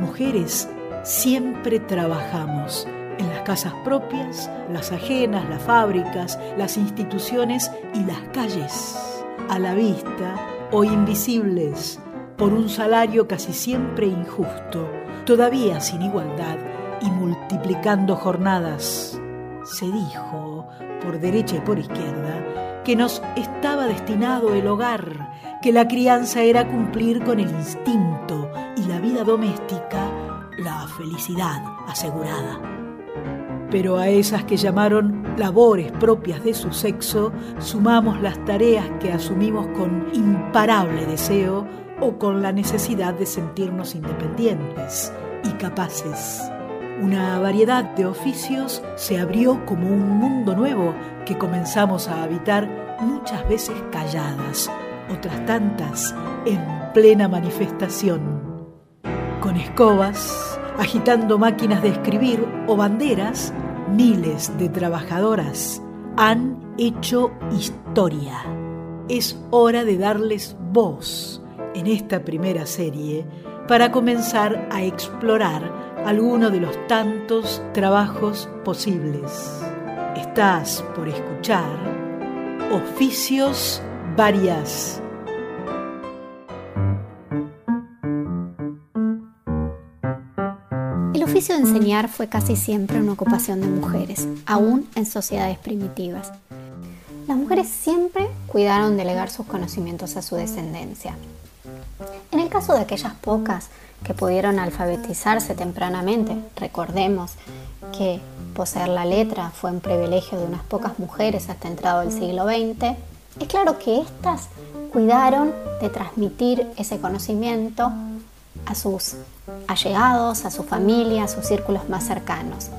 mujeres siempre trabajamos en las casas propias, las ajenas, las fábricas, las instituciones y las calles, a la vista o invisibles, por un salario casi siempre injusto, todavía sin igualdad y multiplicando jornadas. Se dijo, por derecha y por izquierda, que nos estaba destinado el hogar, que la crianza era cumplir con el instinto doméstica la felicidad asegurada. Pero a esas que llamaron labores propias de su sexo, sumamos las tareas que asumimos con imparable deseo o con la necesidad de sentirnos independientes y capaces. Una variedad de oficios se abrió como un mundo nuevo que comenzamos a habitar muchas veces calladas, otras tantas en plena manifestación. Con escobas, agitando máquinas de escribir o banderas, miles de trabajadoras han hecho historia. Es hora de darles voz en esta primera serie para comenzar a explorar alguno de los tantos trabajos posibles. Estás por escuchar Oficios Varias. Oficio de enseñar fue casi siempre una ocupación de mujeres, aún en sociedades primitivas. Las mujeres siempre cuidaron de legar sus conocimientos a su descendencia. En el caso de aquellas pocas que pudieron alfabetizarse tempranamente, recordemos que poseer la letra fue un privilegio de unas pocas mujeres hasta entrado el siglo XX, es claro que éstas cuidaron de transmitir ese conocimiento a sus allegados, a su familia, a sus círculos más cercanos.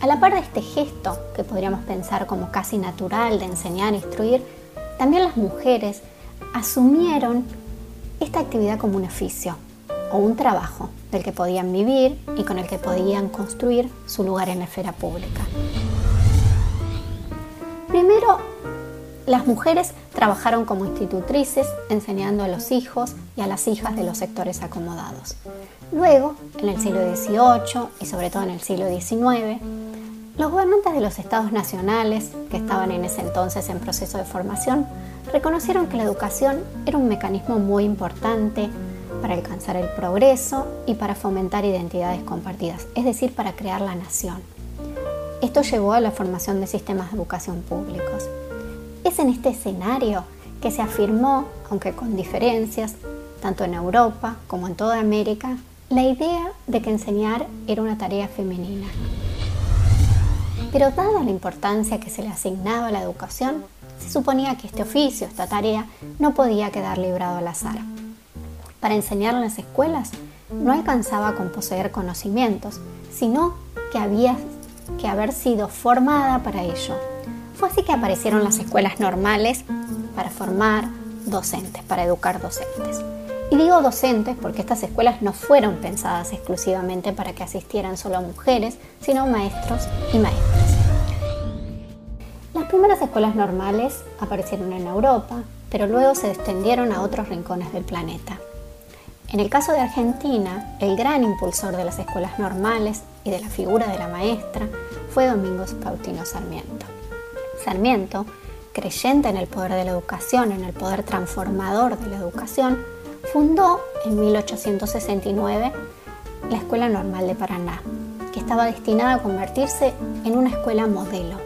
A la par de este gesto, que podríamos pensar como casi natural de enseñar e instruir, también las mujeres asumieron esta actividad como un oficio o un trabajo del que podían vivir y con el que podían construir su lugar en la esfera pública. Primero, las mujeres trabajaron como institutrices enseñando a los hijos y a las hijas de los sectores acomodados. Luego, en el siglo XVIII y sobre todo en el siglo XIX, los gobernantes de los estados nacionales, que estaban en ese entonces en proceso de formación, reconocieron que la educación era un mecanismo muy importante para alcanzar el progreso y para fomentar identidades compartidas, es decir, para crear la nación. Esto llevó a la formación de sistemas de educación públicos. Es en este escenario que se afirmó, aunque con diferencias, tanto en Europa como en toda América, la idea de que enseñar era una tarea femenina. Pero dada la importancia que se le asignaba a la educación, se suponía que este oficio, esta tarea, no podía quedar librado al azar. Para enseñar en las escuelas no alcanzaba con poseer conocimientos, sino que había que haber sido formada para ello. Fue así que aparecieron las escuelas normales para formar docentes, para educar docentes. Y digo docentes porque estas escuelas no fueron pensadas exclusivamente para que asistieran solo mujeres, sino maestros y maestras. Las primeras escuelas normales aparecieron en Europa, pero luego se extendieron a otros rincones del planeta. En el caso de Argentina, el gran impulsor de las escuelas normales y de la figura de la maestra fue Domingo Faustino Sarmiento. Sarmiento, creyente en el poder de la educación, en el poder transformador de la educación, fundó en 1869 la Escuela Normal de Paraná, que estaba destinada a convertirse en una escuela modelo.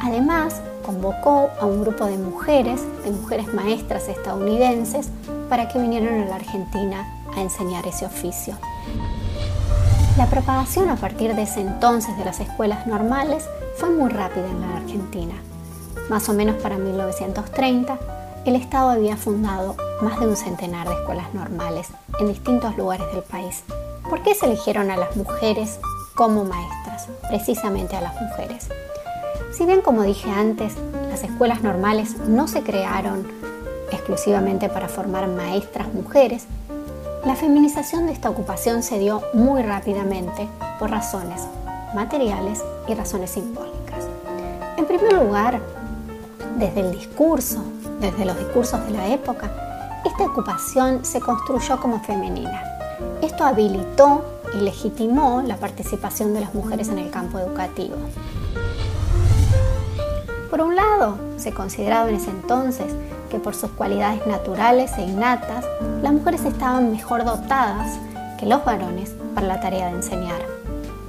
Además, convocó a un grupo de mujeres, de mujeres maestras estadounidenses, para que vinieran a la Argentina a enseñar ese oficio. La propagación a partir de ese entonces de las escuelas normales fue muy rápida en la Argentina. Más o menos para 1930, el Estado había fundado más de un centenar de escuelas normales en distintos lugares del país. ¿Por qué se eligieron a las mujeres como maestras? Precisamente a las mujeres. Si bien, como dije antes, las escuelas normales no se crearon exclusivamente para formar maestras mujeres, la feminización de esta ocupación se dio muy rápidamente por razones materiales y razones simbólicas. En primer lugar, desde el discurso, desde los discursos de la época, esta ocupación se construyó como femenina. Esto habilitó y legitimó la participación de las mujeres en el campo educativo. Por un lado, se consideraba en ese entonces que por sus cualidades naturales e innatas, las mujeres estaban mejor dotadas que los varones para la tarea de enseñar,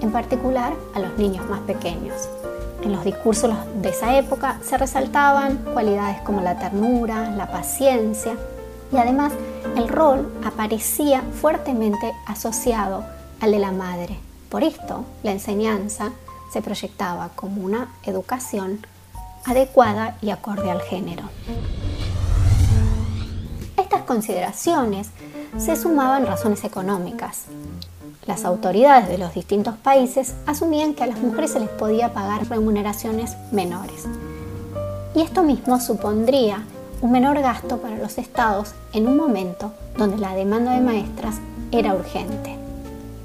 en particular a los niños más pequeños. En los discursos de esa época se resaltaban cualidades como la ternura, la paciencia y además el rol aparecía fuertemente asociado al de la madre. Por esto, la enseñanza se proyectaba como una educación adecuada y acorde al género. estas consideraciones se sumaban razones económicas. Las autoridades de los distintos países asumían que a las mujeres se les podía pagar remuneraciones menores. Y esto mismo supondría un menor gasto para los estados en un momento donde la demanda de maestras era urgente.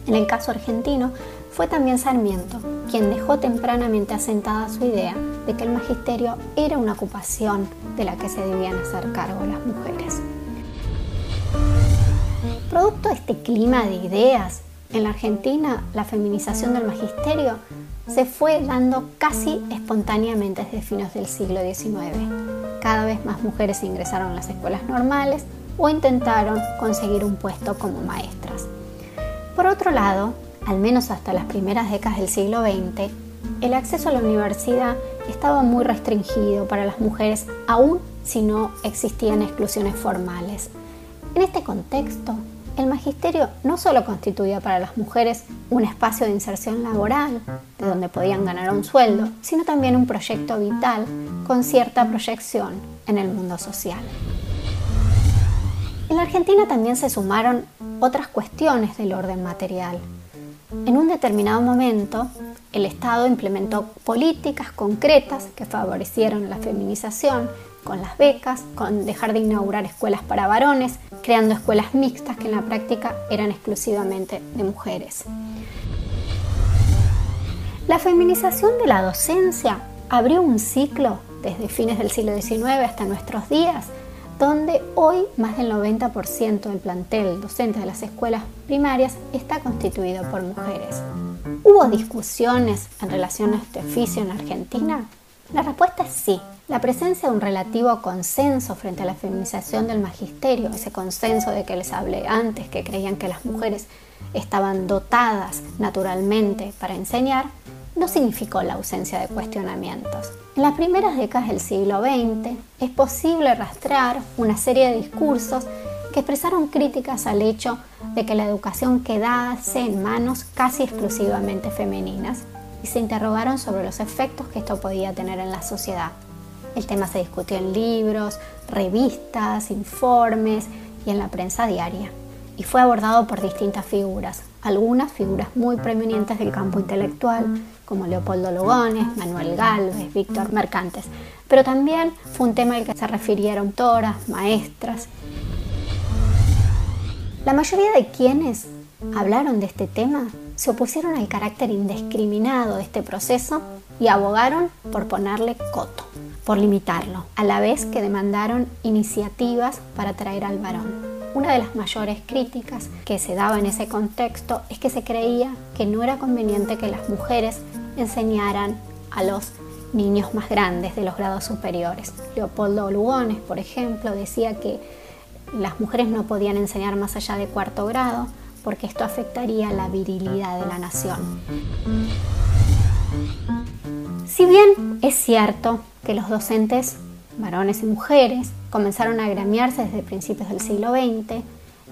En el caso argentino, fue también Sarmiento quien dejó tempranamente asentada su idea de que el magisterio era una ocupación de la que se debían hacer cargo las mujeres. Producto de este clima de ideas, en la Argentina la feminización del magisterio se fue dando casi espontáneamente desde fines del siglo XIX. Cada vez más mujeres ingresaron a las escuelas normales o intentaron conseguir un puesto como maestras. Por otro lado, al menos hasta las primeras décadas del siglo XX, el acceso a la universidad estaba muy restringido para las mujeres, aun si no existían exclusiones formales. En este contexto, el magisterio no solo constituía para las mujeres un espacio de inserción laboral, de donde podían ganar un sueldo, sino también un proyecto vital con cierta proyección en el mundo social. En la Argentina también se sumaron otras cuestiones del orden material, en un determinado momento, el Estado implementó políticas concretas que favorecieron la feminización, con las becas, con dejar de inaugurar escuelas para varones, creando escuelas mixtas que en la práctica eran exclusivamente de mujeres. La feminización de la docencia abrió un ciclo desde fines del siglo XIX hasta nuestros días donde hoy más del 90% del plantel docente de las escuelas primarias está constituido por mujeres. ¿Hubo discusiones en relación a este oficio en Argentina? La respuesta es sí. La presencia de un relativo consenso frente a la feminización del magisterio, ese consenso de que les hablé antes, que creían que las mujeres estaban dotadas naturalmente para enseñar, no significó la ausencia de cuestionamientos. En las primeras décadas del siglo XX es posible rastrear una serie de discursos que expresaron críticas al hecho de que la educación quedase en manos casi exclusivamente femeninas y se interrogaron sobre los efectos que esto podía tener en la sociedad. El tema se discutió en libros, revistas, informes y en la prensa diaria. Y fue abordado por distintas figuras, algunas figuras muy preeminentes del campo intelectual, como Leopoldo Lugones, Manuel Galvez, Víctor Mercantes, pero también fue un tema al que se refirieron autoras, maestras. La mayoría de quienes hablaron de este tema se opusieron al carácter indiscriminado de este proceso y abogaron por ponerle coto, por limitarlo, a la vez que demandaron iniciativas para traer al varón. Una de las mayores críticas que se daba en ese contexto es que se creía que no era conveniente que las mujeres enseñaran a los niños más grandes de los grados superiores. Leopoldo Lugones, por ejemplo, decía que las mujeres no podían enseñar más allá de cuarto grado porque esto afectaría la virilidad de la nación. Si bien es cierto que los docentes varones y mujeres, comenzaron a agremiarse desde principios del siglo XX,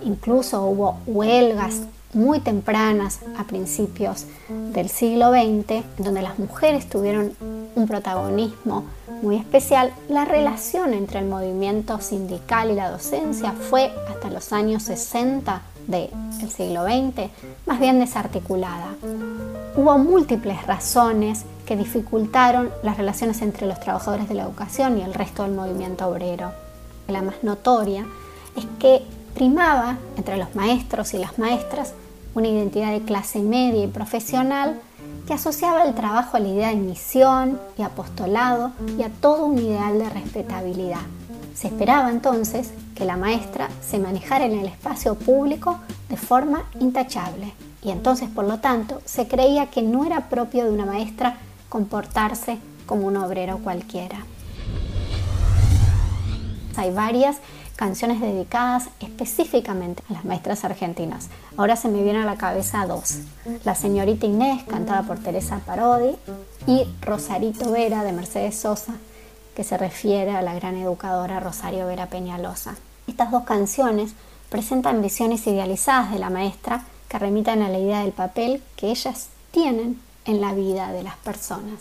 incluso hubo huelgas muy tempranas a principios del siglo XX, donde las mujeres tuvieron un protagonismo muy especial, la relación entre el movimiento sindical y la docencia fue hasta los años 60 del siglo XX más bien desarticulada. Hubo múltiples razones que dificultaron las relaciones entre los trabajadores de la educación y el resto del movimiento obrero. La más notoria es que primaba entre los maestros y las maestras una identidad de clase media y profesional que asociaba el trabajo a la idea de misión y apostolado y a todo un ideal de respetabilidad. Se esperaba entonces que la maestra se manejara en el espacio público de forma intachable y entonces por lo tanto se creía que no era propio de una maestra comportarse como un obrero cualquiera. Hay varias canciones dedicadas específicamente a las maestras argentinas. Ahora se me viene a la cabeza dos. La señorita Inés, cantada por Teresa Parodi, y Rosarito Vera de Mercedes Sosa, que se refiere a la gran educadora Rosario Vera Peñalosa. Estas dos canciones presentan visiones idealizadas de la maestra que remitan a la idea del papel que ellas tienen en la vida de las personas.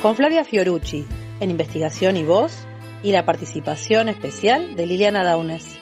Con Flavia Fiorucci, en investigación y voz, y la participación especial de Liliana Daunes.